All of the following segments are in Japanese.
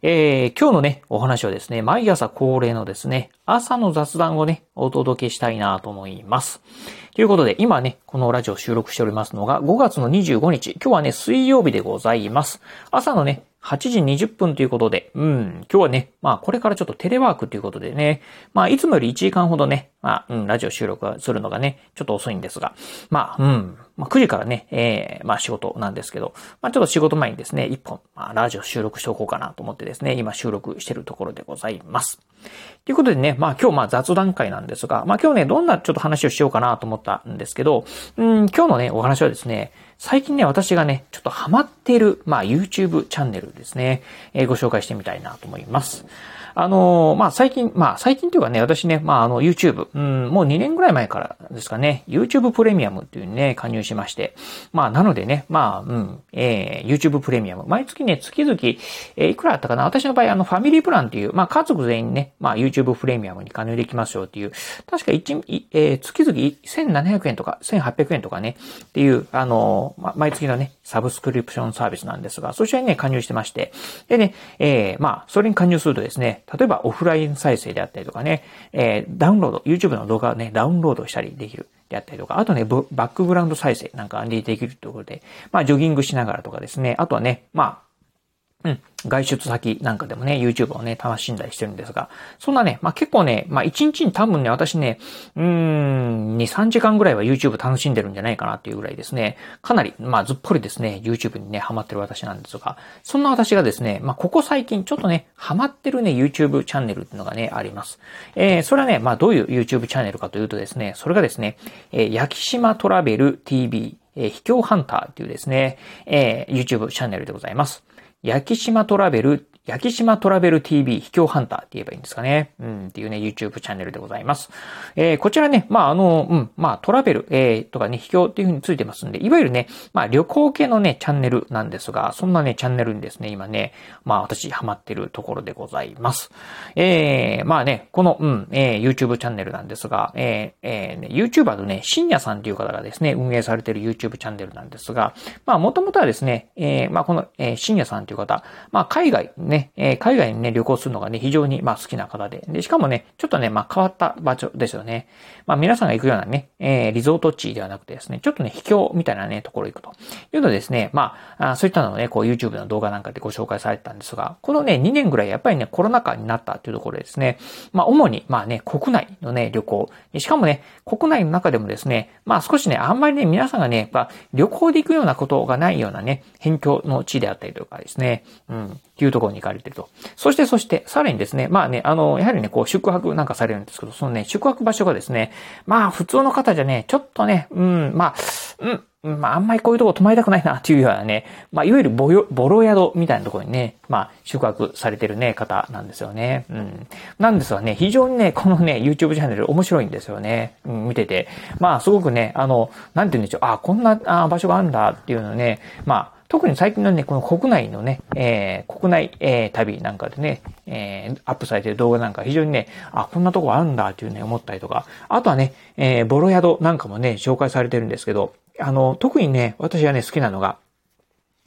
えー今日のね、お話はですね、毎朝恒例のですね、朝の雑談をね、お届けしたいなと思います。ということで、今ね、このラジオ収録しておりますのが5月の25日、今日はね、水曜日でございます。朝のね、8時20分ということで、うん、今日はね、まあこれからちょっとテレワークということでね、まあいつもより1時間ほどね、まあ、うん、ラジオ収録するのがね、ちょっと遅いんですが、まあ、うん、まあ9時からね、えー、まあ仕事なんですけど、まあちょっと仕事前にですね、1本、まあラジオ収録しておこうかなと思ってですね、今収録してるところでございます。ということでね、まあ今日まあ雑談会なんですが、まあ今日ね、どんなちょっと話をしようかなと思ったんですけど、うん、今日のね、お話はですね、最近ね、私がね、ちょっとハマっている、まあ YouTube チャンネルですね、えーご紹介してみたいなと思います。あのーまあ最近、まあ最近というかね、私ね、まああの YouTube、うん、もう2年ぐらい前からですかね、YouTube プレミアムっていうね、加入しまして、まあなのでね、まあ、うん、えー YouTube プレミアム、毎月ね、月々、えーいくらあったかな私の場合、あの、ファミリープランっていう、まあ家族全員ね、まあ YouTube プレミアムに加入できますよっていう、確か一、いえー月々1700円とか1800円とかね、っていう、あのま、毎月のね、サブスクリプションサービスなんですが、そちらにね、加入してまして、でね、えーまあ、それに加入するとですね、例えばオフライン再生であったりとかね、えーダウンロード、YouTube の動画をね、ダウンロードしたりできる。であったりとか、あとね、バックグラウンド再生なんかでできるということで、まあ、ジョギングしながらとかですね、あとはね、まあ、うん。外出先なんかでもね、YouTube をね、楽しんだりしてるんですが、そんなね、まあ結構ね、まあ1日に多分ね、私ね、うーん、2、3時間ぐらいは YouTube 楽しんでるんじゃないかなっていうぐらいですね、かなり、まあずっぽりですね、YouTube にね、ハマってる私なんですが、そんな私がですね、まあここ最近ちょっとね、ハマってるね、YouTube チャンネルっていうのがね、あります。えー、それはね、まあどういう YouTube チャンネルかというとですね、それがですね、えー、焼島トラベル TV、えー、秘境ハンターっていうですね、えー、YouTube チャンネルでございます。焼島トラベル、焼島トラベル TV 秘境ハンターって言えばいいんですかね。うん、っていうね、YouTube チャンネルでございます。えーこちらね、まあ、あの、うん、まあ、トラベル、えーとかね、秘境っていう風についてますんで、いわゆるね、まあ、旅行系のね、チャンネルなんですが、そんなね、チャンネルにですね、今ね、まあ、私、ハマってるところでございます。えー、まあね、この、うん、えー YouTube チャンネルなんですが、えーえーね、YouTuber のね、深夜さんっていう方がですね、運営されている YouTube チャンネルなんですが、まあ、もともとはですね、えーまあ、この、えー深夜さんという方、まあ、海外ね、えー海外にね、旅行するのがね、非常に、まあ、好きな方で、で、しかもね、ちょっとね、まあ、変わった場所ですよね。まあ、皆さんが行くようなね、えーリゾート地ではなくてですね、ちょっとね、秘境みたいなね、ところ行くと。いうのでですね、まあ、そういったのをね、こう、YouTube の動画なんかでご紹介されてたんですが、このね、2年ぐらいやっぱりね、コロナ禍になったっていうところでですね、まあ、主に、まあね、国内のね、旅行、しかもね、国内の中でもですね、まあ、少しね、あんまりね、皆さんがね、やっぱ、旅行で行くようなことがないようなね、辺境の地であったりとかですね、うん、っていうところに行かれてると。そして、そして、さらにですね、まあね、あの、やはりね、こう、宿泊なんかされるんですけど、そのね、宿泊場所がですね、まあ、普通の方じゃね、ちょっとね、うん、まあ、うん、まあ、あんまりこういうとこ泊まりたくないなっていうようなね、まあ、いわゆるボヨボロ宿みたいなところにね、まあ、宿泊されてるね、方なんですよね。うん。なんですがね、非常にね、このね、YouTube チャンネル面白いんですよね。うん、見てて。まあ、すごくね、あの、なんて言うんでしょう、あ、こんなあ場所があるんだっていうのね、まあ、特に最近のね、この国内のね、えー国内、えー旅なんかでね、えーアップされてる動画なんか非常にね、あ、こんなとこあるんだっていうね、思ったりとか、あとはね、えーボロ宿なんかもね、紹介されてるんですけど、あの、特にね、私はね、好きなのが、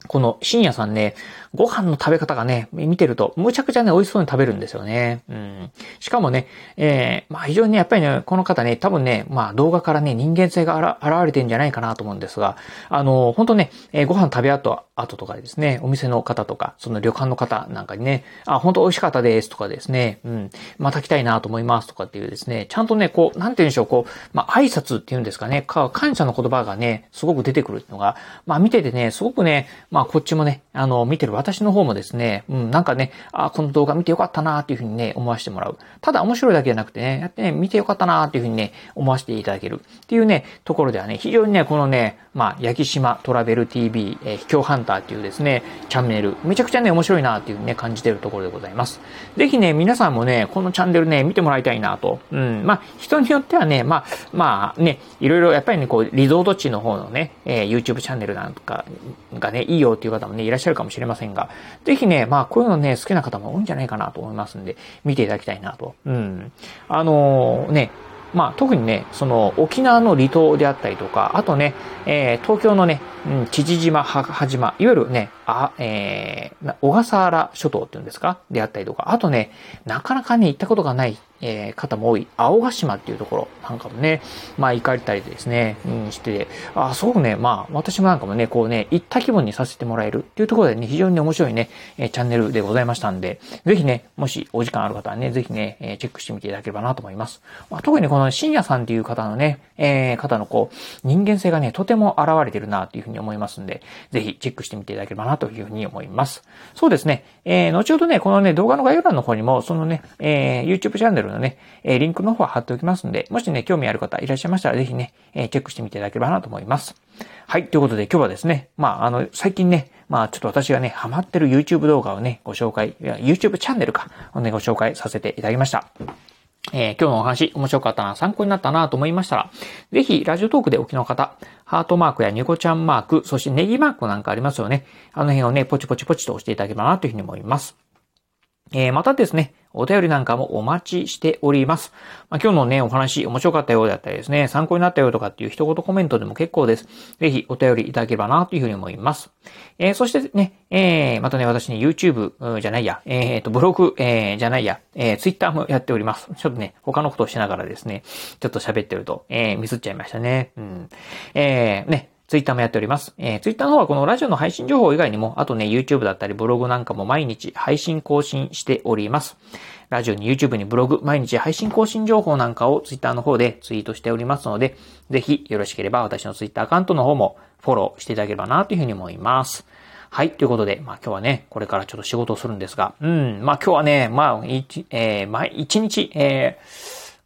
この深夜さんね、ご飯の食べ方がね、見てると、むちゃくちゃね、美味しそうに食べるんですよね。うん。しかもね、えー、まあ非常にね、やっぱりね、この方ね、多分ね、まあ動画からね、人間性が現れてんじゃないかなと思うんですが、あの、本当ね、えーご飯食べ後、後とかですね、お店の方とか、その旅館の方なんかにね、あ、本当美味しかったですとかですね、うん、また来たいなと思いますとかっていうですね、ちゃんとね、こう、なんて言うんでしょう、こう、まあ挨拶っていうんですかね、か感謝の言葉がね、すごく出てくるっていうのが、まあ見ててね、すごくね、まあこっちもね、あの、見てる私の方もですね、うん、なんかね、あ、この動画見てよかったなっていうふうにね、思わせてもらう。ただ面白いだけじゃなくてね、やってね、見てよかったなっていうふうにね、思わせていただけるっていうね、ところではね、非常にね、このね、まあ、焼島トラベル TV、えー秘境ハンタっていうですね、チャンネル、めちゃくちゃね、面白いなっていうね、感じてるところでございます。ぜひね、皆さんもね、このチャンネルね、見てもらいたいなと。うん、まあ、人によってはね、まあ、まあね、いろいろやっぱりね、こう、リゾート地の方のね、えー、YouTube チャンネルなんかがね、いいよっていう方もね、いらっしゃるかもしれませんが、ぜひね、まあ、こういうのね、好きな方も多いんじゃないかなと思いますんで、見ていただきたいなと。うん。あのー、ね、まあ、特にね、その沖縄の離島であったりとか、あとね、えー、東京のね、うん、父島、母島、いわゆるね、あ、えー、小笠原諸島っていうんですかであったりとか、あとね、なかなかね、行ったことがない、えー、方も多い、青ヶ島っていうところなんかもね、まあ行かれたりですね、うん、して、あ、すごくね、まあ私もなんかもね、こうね、行った気分にさせてもらえるっていうところでね、非常に面白いね、えー、チャンネルでございましたんで、ぜひね、もしお時間ある方はね、ぜひね、えー、チェックしてみていただければなと思います。まあ、特にこの深夜さんっていう方のね、えー、方のこう、人間性がね、とても現れてるなというふうに思いますんで、ぜひチェックしてみていただければなというふうに思います。ます。そうですね。えー、後ほどね、このね、動画の概要欄の方にも、そのね、えー、YouTube チャンネルのね、え、リンクの方は貼っておきますので、もしね、興味ある方いらっしゃいましたら、ぜひね、え、チェックしてみていただければなと思います。はい。ということで、今日はですね、まあ、あの、最近ね、まあ、ちょっと私がね、ハマってる YouTube 動画をね、ご紹介、YouTube チャンネルか、をね、ご紹介させていただきました。えー、今日のお話面白かったな、参考になったなと思いましたら、ぜひ、ラジオトークでお聞きの方、ハートマークやニコちゃんマーク、そしてネギマークなんかありますよね。あの辺をね、ポチポチポチと押していただければなというふうに思います。えー、またですね、お便りなんかもお待ちしております。まあ、今日のね、お話面白かったようだったりですね、参考になったよとかっていう一言コメントでも結構です。ぜひお便りいただければなというふうに思います。えー、そしてね、えー、またね、私ね、YouTube じゃないや、えっ、と、ブログ、え、じゃないや、え、Twitter もやっております。ちょっとね、他のことをしながらですね、ちょっと喋ってると、え、ミスっちゃいましたね。うん。え、ね、ツイッターもやっております。えー、ツイッターの方はこのラジオの配信情報以外にも、あとね、YouTube だったりブログなんかも毎日配信更新しております。ラジオに YouTube にブログ、毎日配信更新情報なんかをツイッターの方でツイートしておりますので、ぜひよろしければ私のツイッターアカウントの方もフォローしていただければなというふうに思います。はい。ということで、まあ今日はね、これからちょっと仕事をするんですが、うん、まあ今日はね、まあ、一、えー、まあ一日、えー、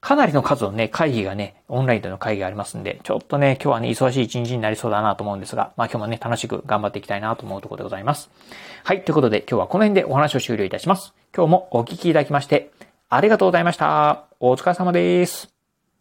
かなりの数のね、会議がね、オンラインでの会議がありますんで、ちょっとね、今日はね、忙しい一日になりそうだなと思うんですが、まあ今日もね、楽しく頑張っていきたいなと思うところでございます。はい、ということで今日はこの辺でお話を終了いたします。今日もお聞きいただきまして、ありがとうございました。お疲れ様です。